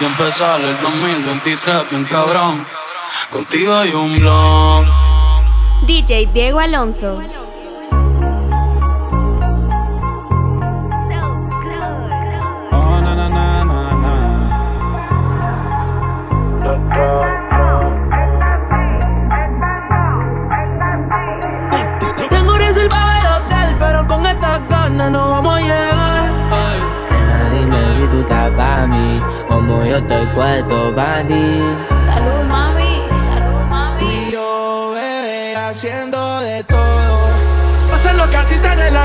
Y empezar el 2023 bien cabrón. Contigo hay un blog. DJ Diego Alonso.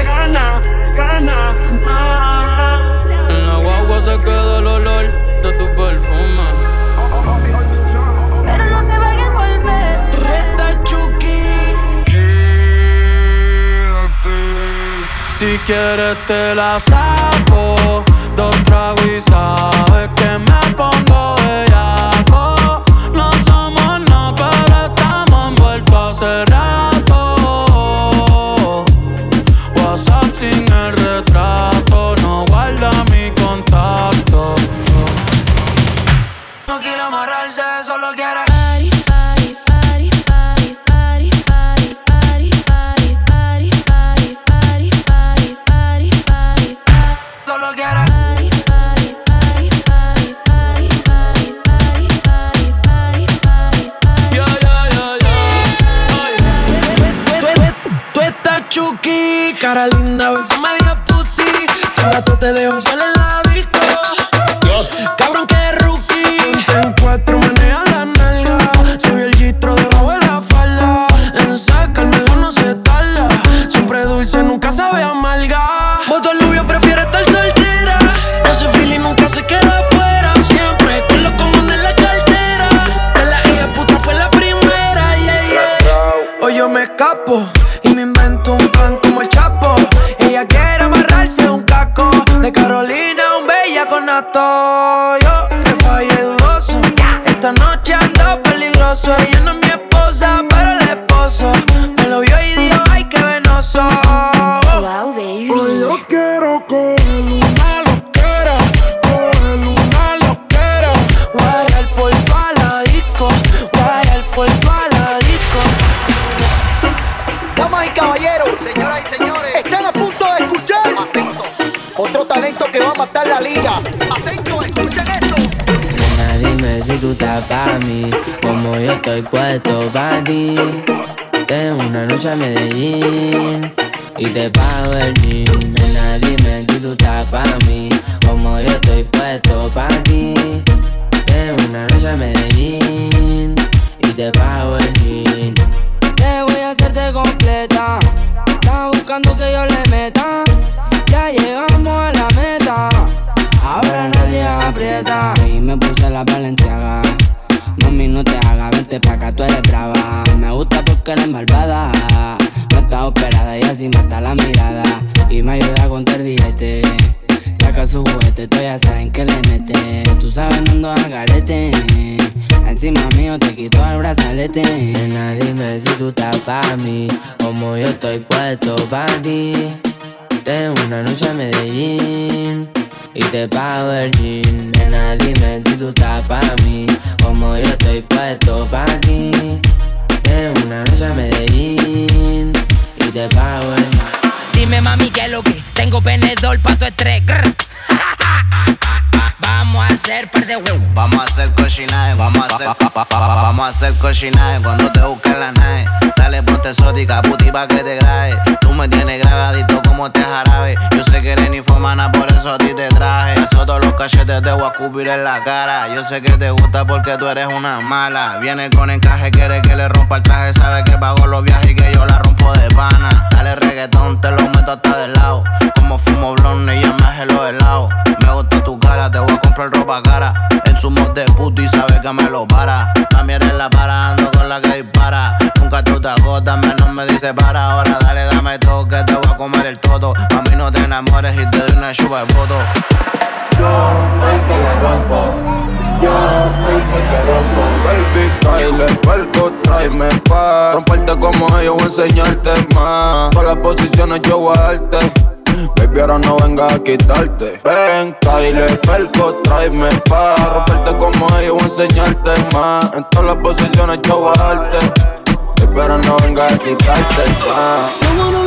Te gana, gana. Ah. En la guagua se queda el olor de tu perfume. Pero no te vayas a volver. Reta Chucky. Si quieres te la saco. Dos tragos y sabes que me Cara linda, a veces me dijo puti. Cada rato te dejo sola ti. Tengo una noche a Medellín y te pago el jean. Nena, dime si tú estás pa' mí, como yo estoy puesto pa' ti. Tengo una noche a Medellín y te pago el jean. Te voy a hacerte completa. Estás buscando que yo pa' mí. Como yo estoy puesto pa' ti. Tengo una noche a Medellín y te pago el jean. Nena, dime si tú estás pa' mí, como yo estoy puesto pa' ti. Tengo una noche a Medellín y te pago. Dime mami que lo que tengo penedor pa' tu estrés. Vamos a hacer cochinaje, vamos a hacer, pa, vamos a hacer cochinaje cuando te busques la nave. Dale ponte exótica, puti pa' que te grabe. Me tienes grabadito como te jarabe. Yo sé que eres ni fomana, por eso a ti te traje. Eso todos los cachetes te voy a escupir en la cara. Yo sé que te gusta porque tú eres una mala. Viene con encaje, quiere que le rompa el traje. Sabe que pago los viajes y que yo la rompo de pana. Dale reggaetón, te lo meto hasta del lado. Como fumo blonde y ya me hace los helados. Me gusta tu cara, te voy a comprar ropa cara. En su mod de puto y sabe que me lo para. También en la para, ando con la que dispara. Nunca tú te agotas, menos me dice para. Ahora dale, dame todo que te voy a comer el todo. Mami, no te enamores y te doy una chupa de voto. Baby, tráele puerco, tráeme pa' Romperte como ellos, voy a enseñarte más Todas las posiciones yo voy a darte Baby, ahora no venga a quitarte. Ven, Kyle, perco, tráeme pa' romperte como ellos o enseñarte más. En todas las posiciones yo voy a darte. Pero no venga a quitarte el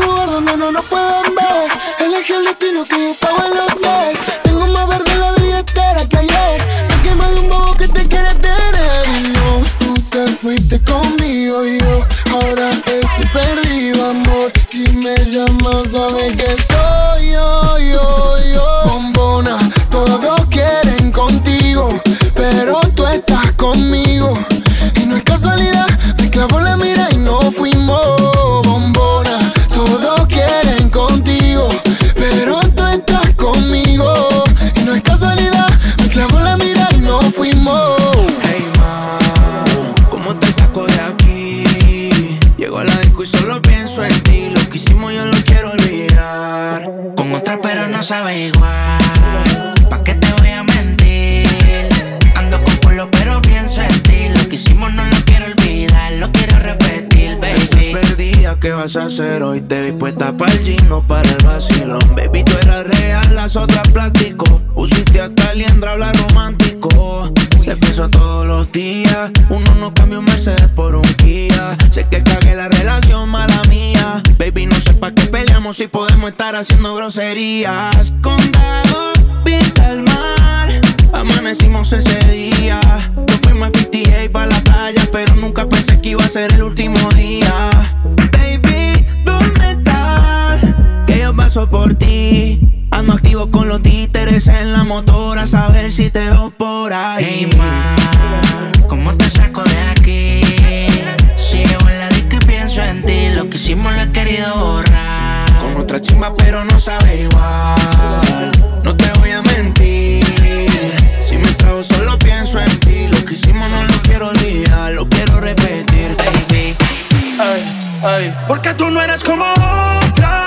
no nos pueden ver. Elegí el destino que yo estaba en el hotel. Tengo más verde la billetera que ayer. Sé más de un bobo que te quiere tener. Y no, tú te fuiste conmigo y yo ahora estoy perdido, amor. Si me llamas, sabes que soy yo, yo, yo. Bombona, todos quieren contigo, pero tú estás conmigo. Y no es casualidad, Te vi puesta para el gino, para el vacilón. Baby, tú eras real, las otras plástico. Usiste hasta liendra, habla romántico. Te pienso todos los días. Uno no cambia un Mercedes por un Kia. Sé que cagué la relación, mala mía. Baby, no sé pa' qué peleamos si podemos estar haciendo groserías. Condado, pinta el mar. Amanecimos ese día. Nos fuimos a 58 para la playa, pero nunca pensé que iba a ser el último día. Baby, paso por ti. Ando activo con los títeres en la motora, a saber si te veo por ahí. Hey ma, ¿cómo te saco de aquí? Sigo en la disco y pienso en ti. Lo que hicimos lo he querido borrar. Con otra chimba, pero no sabe igual. No te voy a mentir. Si me trago, solo pienso en ti. Lo que hicimos no lo quiero olvidar, lo quiero repetir, baby. Ay, ay, porque tú no eres como otra,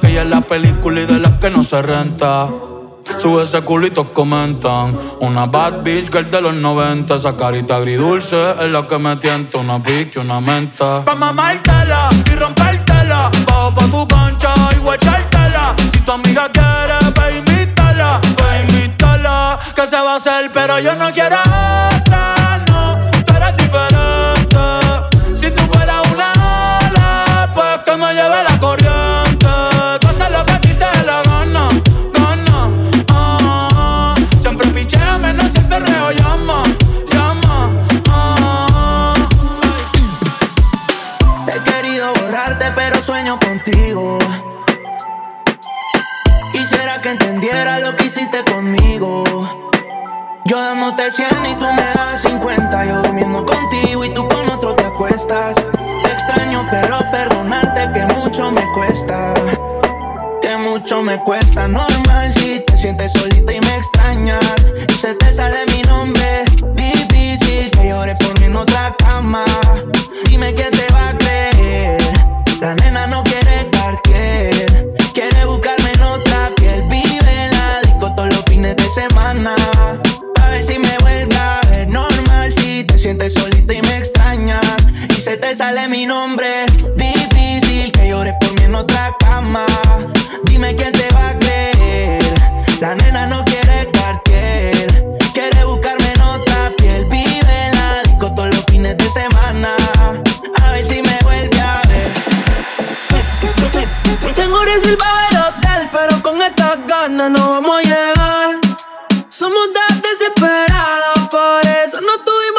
que ella es la película y de las que no se renta. Sube ese culito, comentan. Una bad bitch girl de los 90. Esa carita agridulce es la que me tienta. Una bitch y una menta. Pa' mamártela y rompértela. Bajo pa' tu cancha y guachártela. Si tu amiga quiere, pa' invítala. Pa' invítala. Que se va a hacer, pero yo no quiero no vamos a llegar. Somos desesperados, por eso no tuvimos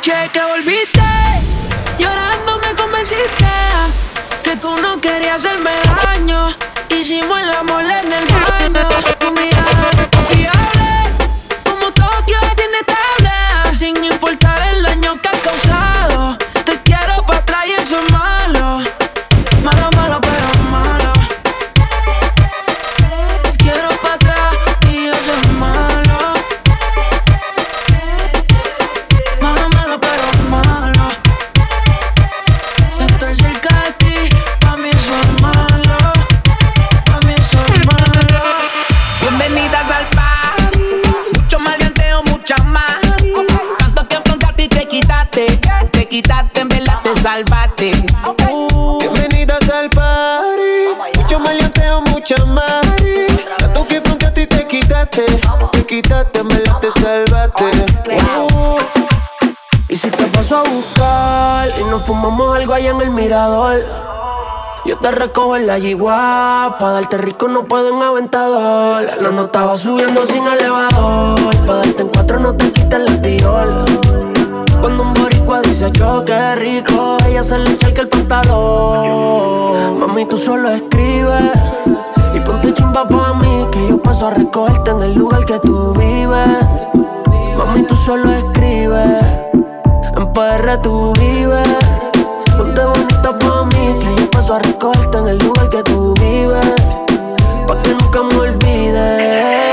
noche que volviste, llorando me convenciste que tú no querías hacerme y nos fumamos algo allá en el mirador. Yo te recojo en la yigua, pa' darte rico no puedo en aventador. La nota va subiendo sin elevador, pa' darte en cuatro no te quites la tiola. Cuando un boricua dice yo rico, ella se le echa el pantalón. Mami, tú solo escribes y ponte chimba pa' mí, que yo paso a recogerte en el lugar que tú vives. Mami, tú solo escribes, en PR tú. Ponte bonita pa' mí, que yo paso a recogerte en el lugar que tú vives. Pa' que nunca me olvides.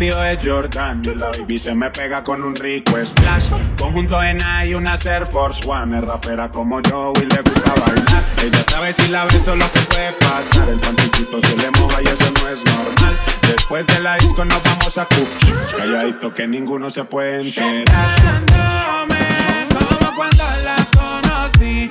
Vestido de Jordan y la baby se me pega con un rico splash. Conjunto en y una Air Force One. Es rapera como yo y le gusta bailar. Ella sabe si la beso lo que puede pasar. El panticito se le moja y eso no es normal. Después de la disco nos vamos a Cuch. Calladito que ninguno se puede enterar. Como cuando la conocí,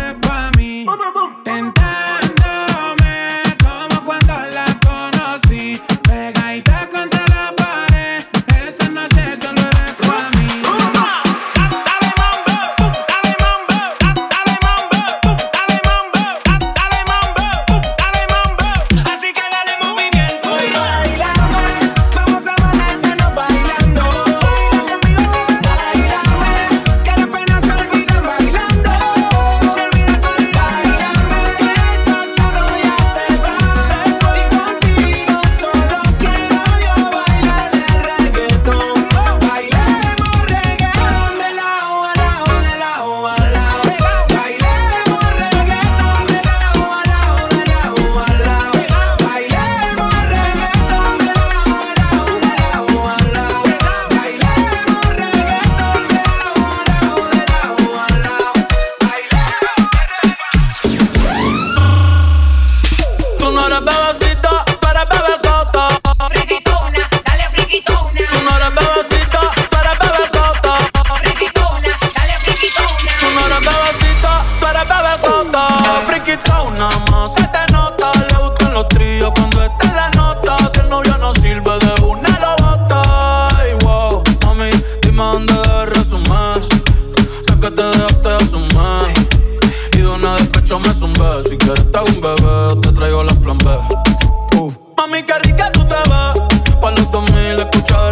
uçar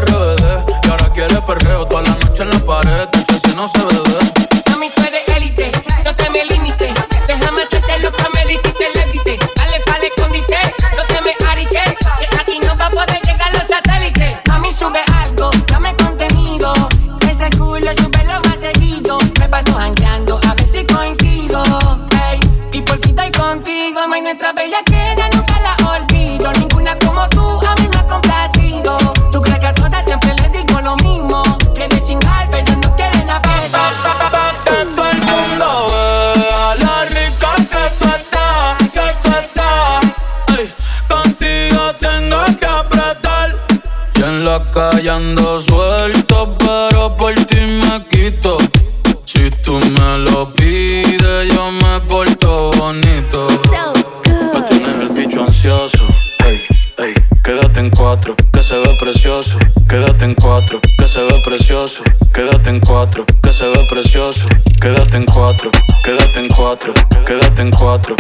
quédate en cuatro, que se ve precioso, quédate en cuatro, quédate en cuatro, quédate en cuatro.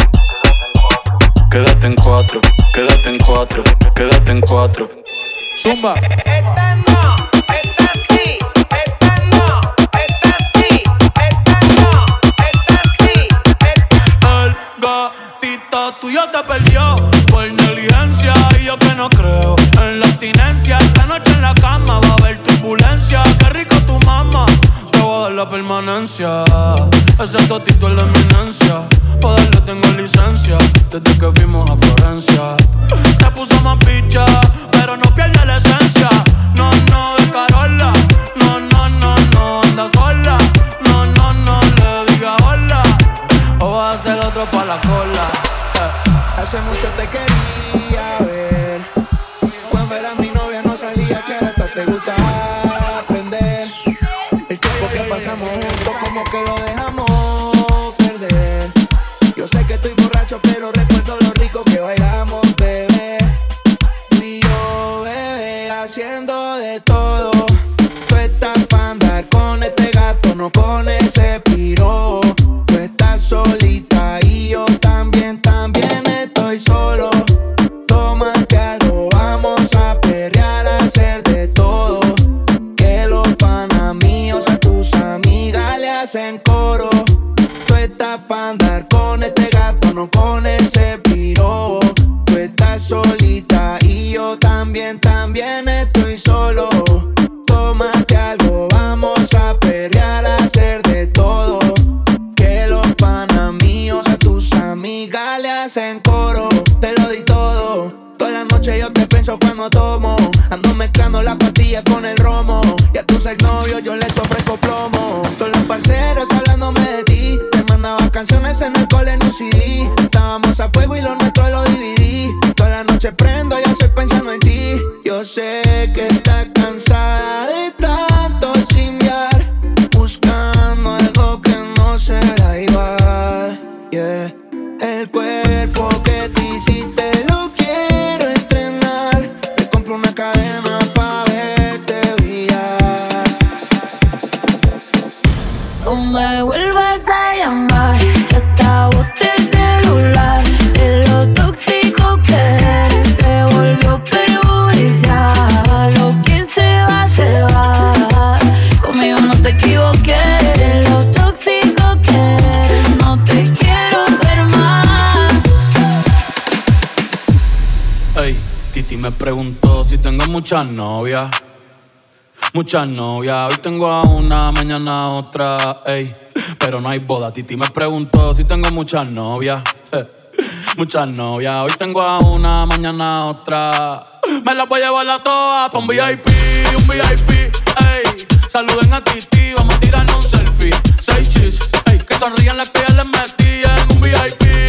Quédate en cuatro, quédate en cuatro, quédate en cuatro. Zumba. permanencia. Ese totito es la eminencia. Para darle tengo licencia. Desde que fui muchas novias, muchas novias. Hoy tengo a una, mañana otra, ey. Pero no hay boda. Titi me preguntó si tengo muchas novias, eh. muchas novias. Hoy tengo a una, mañana otra. Me las voy a llevar a todas pa' un VIP, un VIP, ey. Saluden a Titi, vamos a tirarnos un selfie. Seis chis, ey. Que sonrían las que ya metí en un VIP.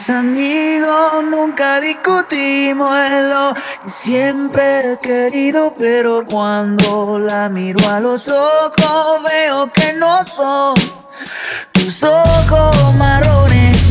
mis amigos nunca discutimos en lo que siempre he querido, pero cuando la miro a los ojos veo que no son tus ojos marrones.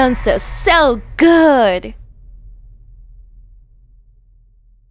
Announcer, so good!